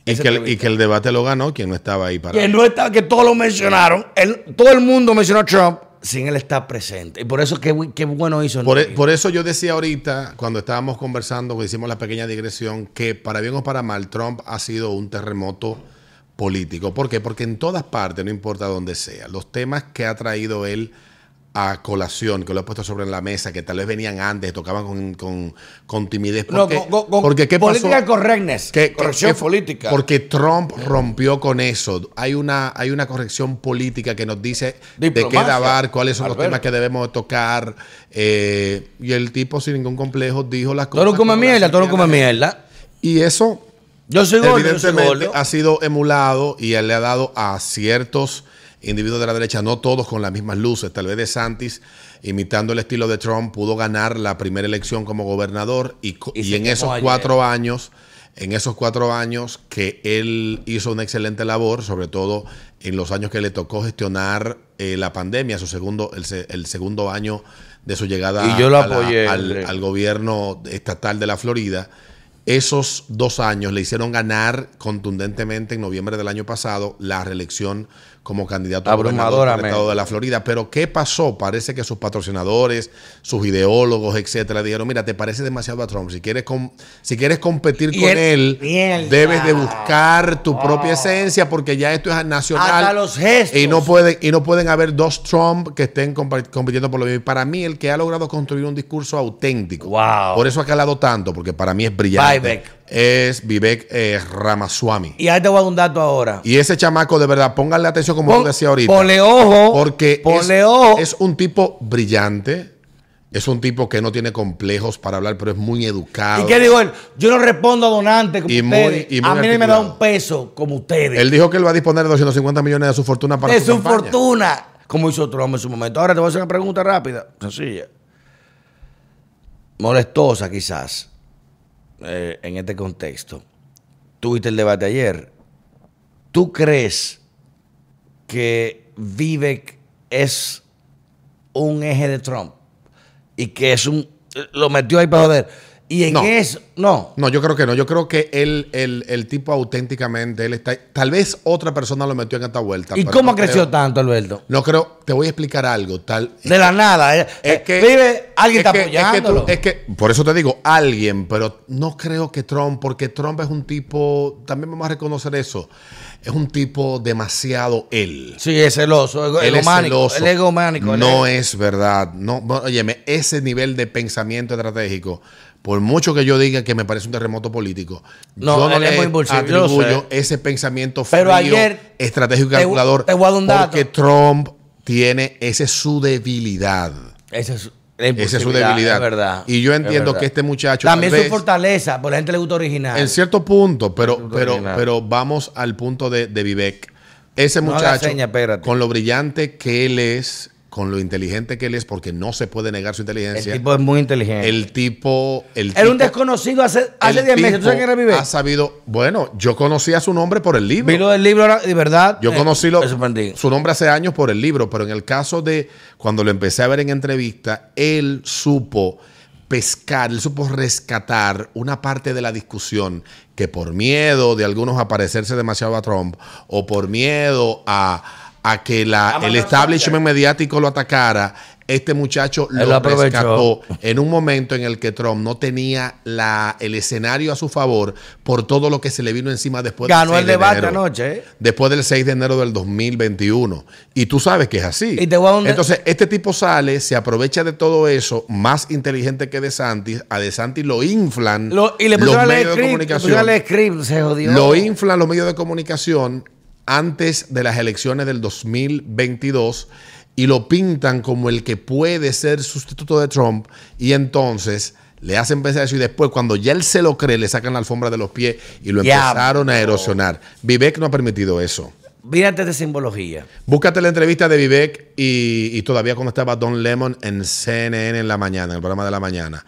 Y que, el, y que el debate lo ganó quien no estaba ahí para. Que no está, que todos lo mencionaron. Él- todo el mundo mencionó a Trump sin él estar presente. Y por eso qué, qué bueno hizo. Por, e- por eso yo decía ahorita, cuando estábamos conversando, que hicimos la pequeña digresión, que para bien o para mal, Trump ha sido un terremoto político. ¿Por qué? Porque en todas partes, no importa dónde sea, los temas que ha traído él a colación, que lo ha puesto sobre la mesa, que tal vez venían antes, tocaban con, con, con timidez. Porque, con- con- con porque ¿qué pasó? política correctness. Que- corrección política. Porque Trump rompió con eso. Hay una, hay una corrección política que nos dice de qué dabar, cuáles son los temas que debemos tocar. eh, y el tipo sin ningún complejo dijo las Todo cosas. lo come mierda, todo come mierda. Y eso Yo soy gordo, yo soy evidentemente gordo. ha sido emulado y él le ha dado a ciertos individuos de la derecha, no todos con las mismas luces. Tal vez de Santis, imitando el estilo de Trump, pudo ganar la primera elección como gobernador y, Y en esos ayer. cuatro años, en esos cuatro años que él hizo una excelente labor, sobre todo en los años que le tocó gestionar eh, la pandemia, su segundo, el, el segundo año de su llegada Y yo lo a la- apoyé, al gobierno estatal de la Florida. Esos dos años le hicieron ganar contundentemente en noviembre del año pasado la reelección como candidato a gobernador estado de la Florida. Pero ¿qué pasó? Parece que sus patrocinadores, sus ideólogos, etcétera, dijeron, mira, te parece demasiado a Trump. Si quieres, com- si quieres competir Y con él- mierda. debes de buscar tu propia esencia porque ya esto es nacional. Hasta los gestos. Y no pueden, y no pueden haber dos Trump que estén compitiendo por lo mismo. Y para mí, el que ha logrado construir un discurso auténtico, Wow. por eso ha calado tanto, porque para mí es brillante, Vivek. Es Vivek eh, Ramaswamy. Y ahí te voy a dar un dato ahora. Y ese chamaco, de verdad, pónganle atención como Pon- tú decías ahorita. Ponle ojo. Porque ponle es, ojo. es un tipo brillante, Es un tipo que no tiene complejos para hablar, pero es muy educado. ¿Y qué dijo él? Yo no respondo a donantes como Y muy- ustedes. y muy a mí no me da un peso como ustedes. Él dijo que él va a disponer de 250 millones de su fortuna para de su su fortuna. Como hizo Trump en su momento. Ahora te voy a hacer una pregunta rápida, sencilla. Molestosa quizás eh, en este contexto. Tuviste el debate ayer. ¿Tú crees que Vivek es un eje de Trump? Y que es un... Lo metió ahí para joder. Y en No. eso... No. No, yo creo que no. Yo creo que él, el, el tipo auténticamente, él está. Tal vez otra persona lo metió en esta vuelta. ¿Y cómo no creció creo- tanto, Alberto? No creo. Te voy a explicar algo. Tal. De la nada. eh, Es que vive, alguien es está que- es que tú- apoyándolo. Es que, por eso te digo, alguien, pero no creo que Trump, porque Trump es un tipo, también vamos a reconocer eso, es un tipo demasiado él. Sí, es celoso, ego- Él es egománico. celoso. El egománico. No es verdad. No, óyeme, ese nivel de pensamiento estratégico, por mucho que yo diga que me parece un terremoto político, No, yo no le atribuyo ese pensamiento Pero frío, ayer- estratégico y calculador. te. Porque Trump tiene, esa es su debilidad. Esa es, la Esa es su debilidad. Es verdad. Y yo entiendo que este muchacho. También su fortaleza, porque la gente le gusta original. En cierto punto, pero, pero, original. pero vamos al punto de, de Vivek. Ese No muchacho, seña, con lo brillante que él es, con lo inteligente que él es, porque no se puede negar su el inteligencia. tipo es muy inteligente. El tipo. El Era un desconocido hace, hace el 10 meses. ¿Tú sabes quién era Vive? Ha sabido. Bueno, yo conocía su nombre por el libro. Vi lo del libro de verdad. Yo eh, conocí lo- su nombre hace años por el libro, pero en el caso de cuando lo empecé a ver en entrevista, él supo pescar, él supo rescatar una parte de la discusión que por miedo de algunos a parecerse demasiado a Trump o por miedo a, a que la, el establishment mediático lo atacara, este muchacho Él lo, rescató en un momento en el que Trump no tenía la, el escenario a su favor por todo lo que se le vino encima después del Ganó 6 el de debate enero anoche. ¿eh? después del 6 de enero del 2021. Y tú sabes que es así. Y te voy a dar un- Entonces, este tipo sale, se aprovecha de todo eso, más inteligente que DeSantis. A DeSantis lo inflan Lo- y le los medios de script. Le a comunicación. leer script, se jodió. Lo inflan los medios de comunicación antes de las elecciones del 2022 y lo pintan como el que puede ser sustituto de Trump y entonces le hacen pensar eso y después cuando ya él se lo cree le sacan la alfombra de los pies y lo empezaron a erosionar. Vivek no ha permitido eso. Mírate de simbología. Búscate la entrevista de Vivek y, y todavía cuando estaba Don Lemon en CNN en la mañana, en el programa de la mañana.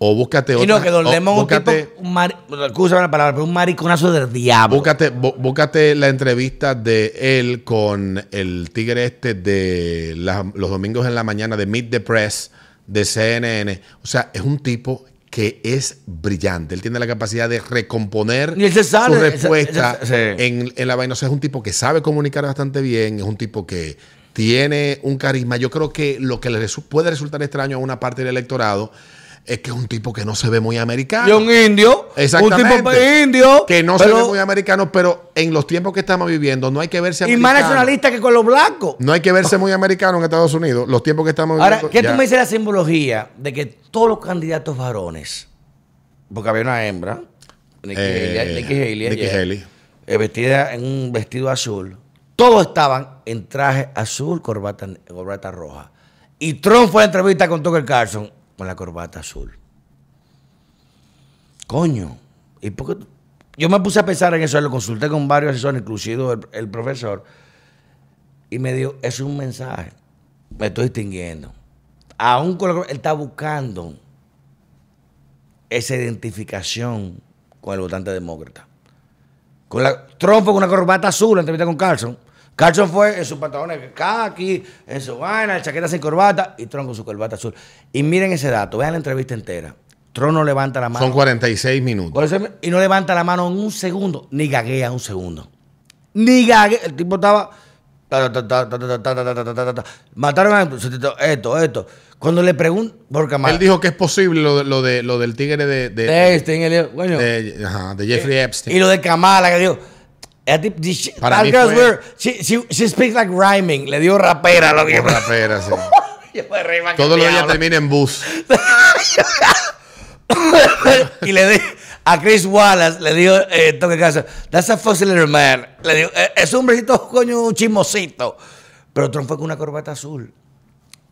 O búscate Y otra. no, que Don Lemon es un búscate- tipo, un excúsame la palabra, pero un mariconazo del diablo. Búscate, bú- búscate la entrevista de él con el tigre este de la- los domingos en la mañana de Meet the Press de CNN. O sea, es un tipo que es brillante. Él tiene la capacidad de recomponer Y sale, su respuesta en, en la vaina. O sea, es un tipo que sabe comunicar bastante bien, es un tipo que tiene un carisma. Yo creo que lo que le resu- puede resultar extraño a una parte del electorado es que es un tipo que no se ve muy americano. Y un indio. Exactamente. Un tipo indio. Que no pero- se ve muy americano, pero en los tiempos que estamos viviendo no hay que verse Y más nacionalista que con los blancos. No hay que verse muy americano en Estados Unidos. Los tiempos que estamos Ahora, viviendo. ¿qué ya. tú me dices de la simbología de que todos los candidatos varones, porque había una hembra, Nikki Eh, Haley, Nikki Haley, Nikki Haley. eh, vestida en un vestido azul, todos estaban en traje azul, corbata, corbata roja. Y Trump fue a la entrevista con Tucker Carlson con la corbata azul. Coño, ¿y por qué tú- Yo me puse a pensar en eso, lo consulté con varios asesores, inclusive el, profesor, y me dijo, es un mensaje, me estoy distinguiendo. Aún con que- él está buscando esa identificación con el votante demócrata. Con la, Trump con una corbata azul en la entrevista con Carlson. Carson fue en su sus pantalones aquí, en su vaina, en chaqueta sin corbata y Tron con su corbata azul. Y miren ese dato, vean la entrevista entera. Tron no levanta la mano. Son 46 minutos. Y no levanta la mano en un segundo, ni gaguea un segundo. Ni gaguea. El tipo estaba. Mataron a esto, esto. Cuando le preguntan, porque Él dijo que es posible lo, lo, del tigre de. De, bueno, de, de Jeffrey Epstein. Y lo de Kamala, que dijo. "That tip- this shit- Para mí fue- weird. She, she, she speaks like rhyming. Le dio rapera lo que. Rapera, sí. <laughs> Yo me reí Todo lo ella termina en bus. <laughs> y le di a Chris Wallace, le dijo, eh, toque caso, that's a fuzzy little man. Le digo, "Eh, es un hombrecito, coño, un chismosito. Pero Trump fue con una corbata azul.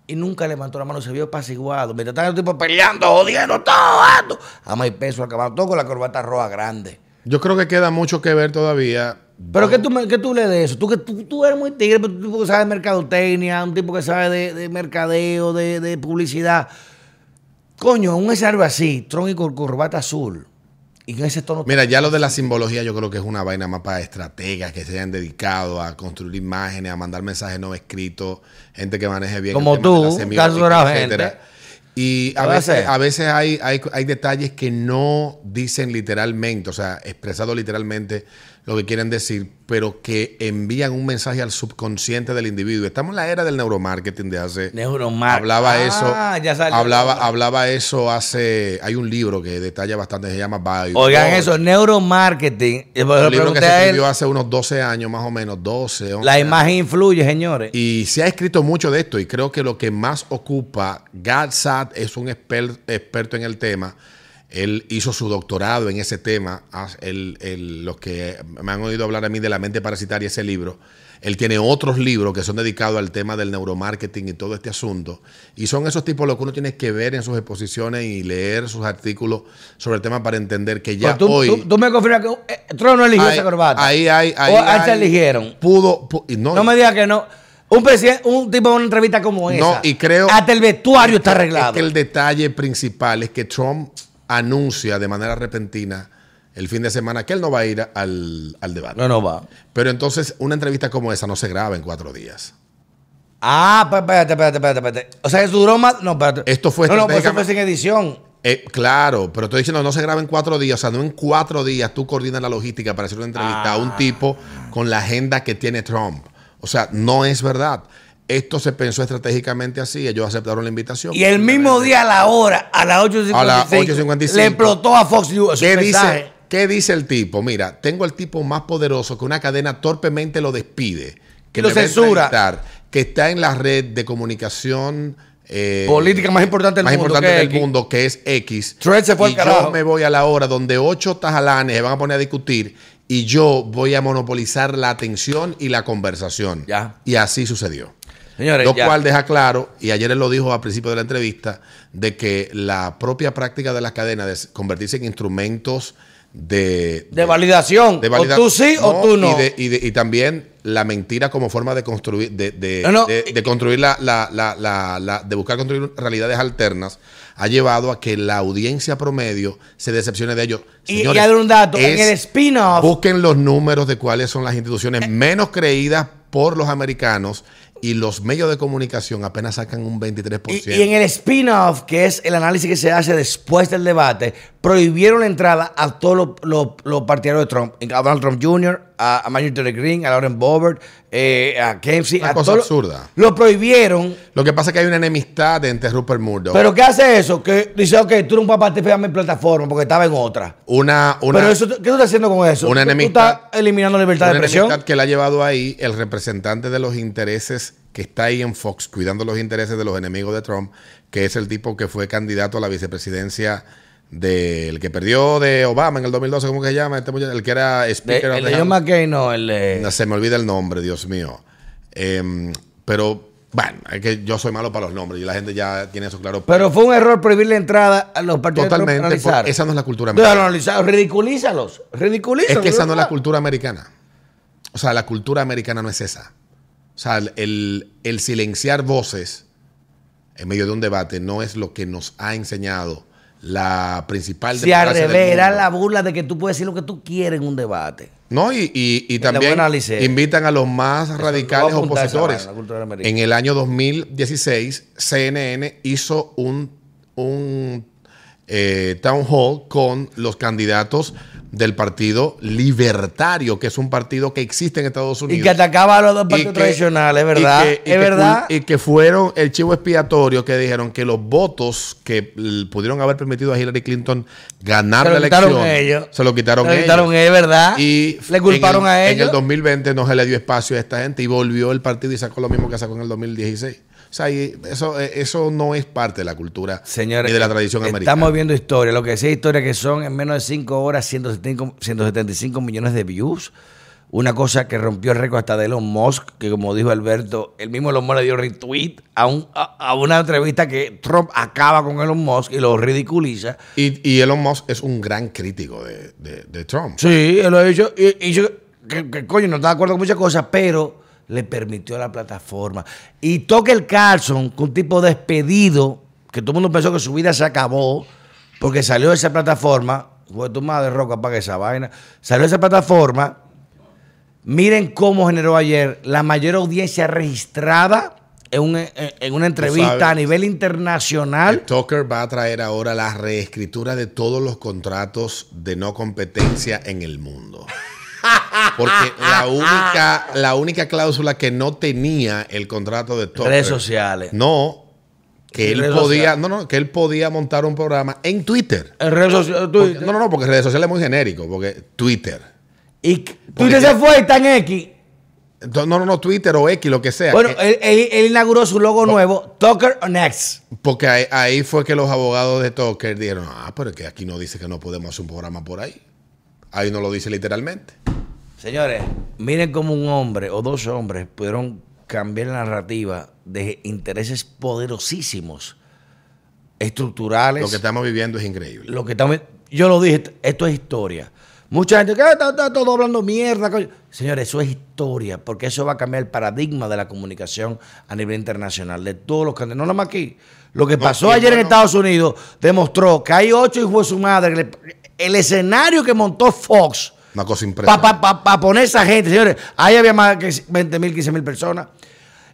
y nunca levantó la mano, se vio apaciguado. Mientras estaban los tipos peleando, jodiendo, todo esto. A más peso, acabando todo con la corbata roja grande. Yo creo que queda mucho que ver todavía. Pero ¿qué tú, qué tú lees de eso? Tú, que tú, tú eres muy tigre, pero tú un tipo que sabe de mercadotecnia, un tipo que sabe de, de mercadeo, de, de publicidad. Coño, un escenario así, tron y cor- corbata azul. Y en ese tono. Mira, ya lo de la simbología yo creo que es una vaina más para estrategas que se hayan dedicado a construir imágenes, a mandar mensajes no escritos, gente que maneje bien. Como tú, caso gente. Y a ¿Qué va a veces, a veces hay, hay, hay detalles que no dicen literalmente, o sea, expresado literalmente lo que quieren decir, pero que envían un mensaje al subconsciente del individuo. Estamos en la era del neuromarketing de hace Neuromarketing. Hablaba Ah, eso. ya salió. Hablaba, hablaba eso hace. Hay un libro que detalla bastante, se llama Bio. Oigan eso, neuromarketing. Y por Un libro que se escribió hace unos 12 años, más o menos, 12, 11 la años. imagen influye, señores. Y se ha escrito mucho de esto y creo que lo que más ocupa, Gad Saad es un exper- experto en el tema. Él hizo su doctorado en ese tema. Ah, él- él- los que me han oído hablar a mí de la mente parasitaria, ese libro. Él tiene otros libros que son dedicados al tema del neuromarketing y todo este asunto. Y son esos tipos los que uno tiene que ver en sus exposiciones y leer sus artículos sobre el tema para entender que ya tú, hoy... tú- tú me confirmas que eh, Trump no eligió Ahí- esa corbata. ahí hay- ahí o a él se eligieron. Pudo... pu- no, No me digas que no. Un, presidente, un tipo de una entrevista como esa. No, y creo. Hasta el vestuario está arreglado. Es que el detalle principal es que Trump anuncia de manera repentina el fin de semana que él no va a ir al, al debate. No, no va. Pero entonces, una entrevista como esa no se graba en cuatro días. Ah, espérate, espérate, espérate, espérate. O sea, eso duró más. No, espérate. Esto fue No, no, pues eso fue sin edición. Eh, claro, pero estoy diciendo, no se graba en cuatro días. O sea, no en cuatro días tú coordinas la logística para hacer una entrevista a un Ah. tipo con la agenda que tiene Trump. O sea, no es verdad. Esto se pensó estratégicamente así. Ellos aceptaron la invitación. Y el mismo día a la hora, a las 8.55, A las 8:55. le explotó a Fox News. ¿Qué dice, ¿Qué dice el tipo? Mira, tengo el tipo más poderoso que una cadena torpemente lo despide. Que lo censura. Que está en la red de comunicación eh, Política más importante del más mundo, importante que del X. mundo, que es X. Thread se fue y al carajo. yo me voy a la hora donde ocho tajalanes se van a poner a discutir y yo voy a monopolizar la atención y la conversación. Ya. Y así sucedió. Señores, Lo ya. cual deja claro, y ayer él lo dijo al principio de la entrevista, de que la propia práctica de las cadenas de convertirse en instrumentos de, de validación. de valida- o tú sí o tú no. Y, de- y de- y también la mentira como forma de construir, de, de- No, no. construir la, la- la- la- de buscar construir realidades alternas, ha llevado a que la audiencia promedio se decepcione de ellos. Y- Señores, y dar un dato, en el spin-off- Busquen los números de cuáles son las instituciones menos creídas por los americanos y los medios de comunicación apenas sacan un 23%. Y, y en el spin-off, que es el análisis que se hace después del debate, prohibieron la entrada a todos los los partidarios de Trump. A Donald Trump Jr., a, a Marjorie Taylor Greene, a Lauren Boebert, eh, a Kempsey. Una a cosa absurda. Lo prohibieron. Lo que pasa es que hay una enemistad entre Rupert Murdoch. ¿Pero qué hace eso? Que dice, ok, tú no puedes participar en mi plataforma porque estaba en otra. una, una, Pero eso, ¿qué tú estás haciendo con eso? una ¿Tú- estás eliminando libertad de expresión. enemistad que le ha llevado ahí el representante de los intereses que está ahí en Fox, cuidando los intereses de los enemigos de Trump, que es el tipo que fue candidato a la vicepresidencia del que perdió de Obama en el 2012, ¿cómo que se llama? Este el que era De- speaker of el the de John. McCain, no, el de- No, se me olvida el nombre, Dios mío. Em, pero, bueno, es que yo soy malo para los nombres y la gente ya tiene eso claro. Pero fue un error prohibir la entrada a los partidos de Totalmente, esa no es la cultura americana. analizar, ridiculízalos. Ridiculízalos. Es que esa no es la cultura americana. O sea, la cultura americana no es esa. O sea, el silenciar voces en medio de un debate no es lo que nos ha enseñado la principal Si al revés era la burla de que tú puedes decir lo que tú quieres en un debate. No, y, y- también invitan a los más radicales opositores. En el año 2016, CNN hizo un, un eh, town hall con los candidatos del Partido Libertario, que es un partido que existe en Estados Unidos. Y que atacaba a los dos partidos que- tradicionales, es verdad. y que- y es que verdad. Y que fueron el chivo expiatorio que dijeron que los votos que pudieron haber permitido a Hillary Clinton ganar Se lo la quitaron elección ellos. se lo quitaron Se lo ellos. quitaron ellos, ¿verdad? Y Le culparon en el, a En ellos. el 2020 no se le dio espacio a esta gente y volvió el partido y sacó lo mismo que sacó en el 2016. O sea, eso, eh, eso no es parte de la cultura Señores, ni de la tradición estamos americana. viendo historia. Lo que es historia que son en menos de 5 horas 175, 175 millones de views. una cosa que rompió el récord hasta de Elon Musk, que como dijo Alberto, el mismo Elon Musk le dio retweet a, un- a, a una entrevista que Trump acaba con Elon Musk y lo ridiculiza. Y, y Elon Musk es un gran crítico de, de- de Trump. Sí, él lo ha dicho. Y, y yo, que, que coño, no está de acuerdo con muchas cosas, pero le permitió la plataforma. Y Tucker Carlson, que un tipo despedido, que todo el mundo pensó que su vida se acabó, porque salió de esa plataforma, fue tu madre roca para esa vaina, salió de esa plataforma. Miren cómo generó ayer la mayor audiencia registrada en, un- en- en una entrevista sabes. a nivel internacional. Tucker va a traer ahora la reescritura de todos los contratos de no competencia en el mundo. Porque la única, la única cláusula que no tenía el contrato de Tucker. Redes sociales. No, que él podía, no, no, que él podía montar un programa en Twitter. En redes sociales. no, no, no, porque redes sociales es muy genérico, porque Twitter. y Twitter se fue y está en X. No, no, no, Twitter o X, lo que sea. Bueno, él, él- él inauguró su logo nuevo, Tucker on X. porque ahí, ahí fue que los abogados de Tucker dijeron, ah, pero es que aquí no dice que no podemos hacer un programa por ahí. Ahí no lo dice literalmente. Señores, miren cómo un hombre o dos hombres pudieron cambiar la narrativa de intereses poderosísimos, estructurales. Lo que estamos viviendo es increíble. Lo que estamos- yo lo dije, esto es historia. Mucha gente que "Ah, está, está todo hablando mierda. coño". Señores, eso es historia, porque eso va a cambiar el paradigma de la comunicación a nivel internacional, de todos los candidatos, no nada más aquí. Lo que pasó ayer en Estados Unidos demostró que hay ocho hijos de su madre. que le- el escenario que montó Fox Una cosa para impresionante. poner esa gente, señores, ahí había más que 20 mil, 15 mil personas.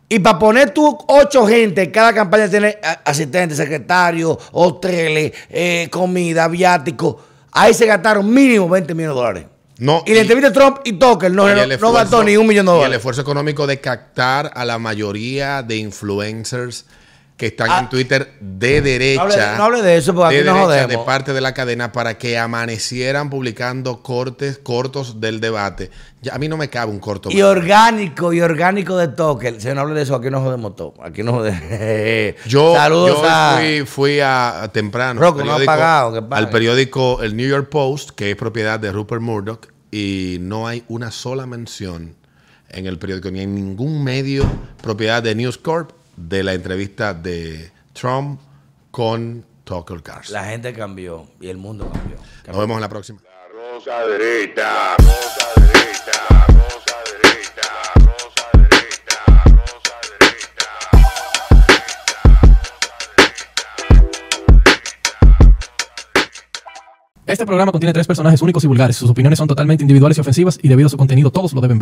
Y para poner tú ocho gente, cada campaña tiene a- asistentes, secretarios, hoteles, eh, comida, viático. Ahí se gastaron mínimo 20 millones de dólares. No, y la entrevista de Trump y Tucker no, y no- el no esfuerzo- gastó ni un millón de y el dólares. esfuerzo económico de captar a la mayoría de influencers que están Ah. en Twitter de derecha. No hable- no hable de eso, porque de aquí nos jodemos. de parte de la cadena para que amanecieran publicando cortes cortos del debate. Ya, a mí no me cabe un corto. Y orgánico, y orgánico de Tucker. Si no hable de eso, aquí nos jodemos todo. Aquí nos jodemos. <laughs> Yo, Saludos yo a... fui, fui a, a temprano Rocco, al no pagado, al periódico el New York Post, que es propiedad de Rupert Murdoch, y no hay una sola mención en el periódico ni en ningún medio propiedad de News Corp de la entrevista de Trump con Tucker Carlson. La gente cambió y el mundo cambió. Nos vemos en la próxima. La rosa derecha, rosa derecha. Este programa contiene tres personajes únicos y vulgares. Sus opiniones son totalmente individuales y ofensivas y debido a su contenido todos lo deben ver.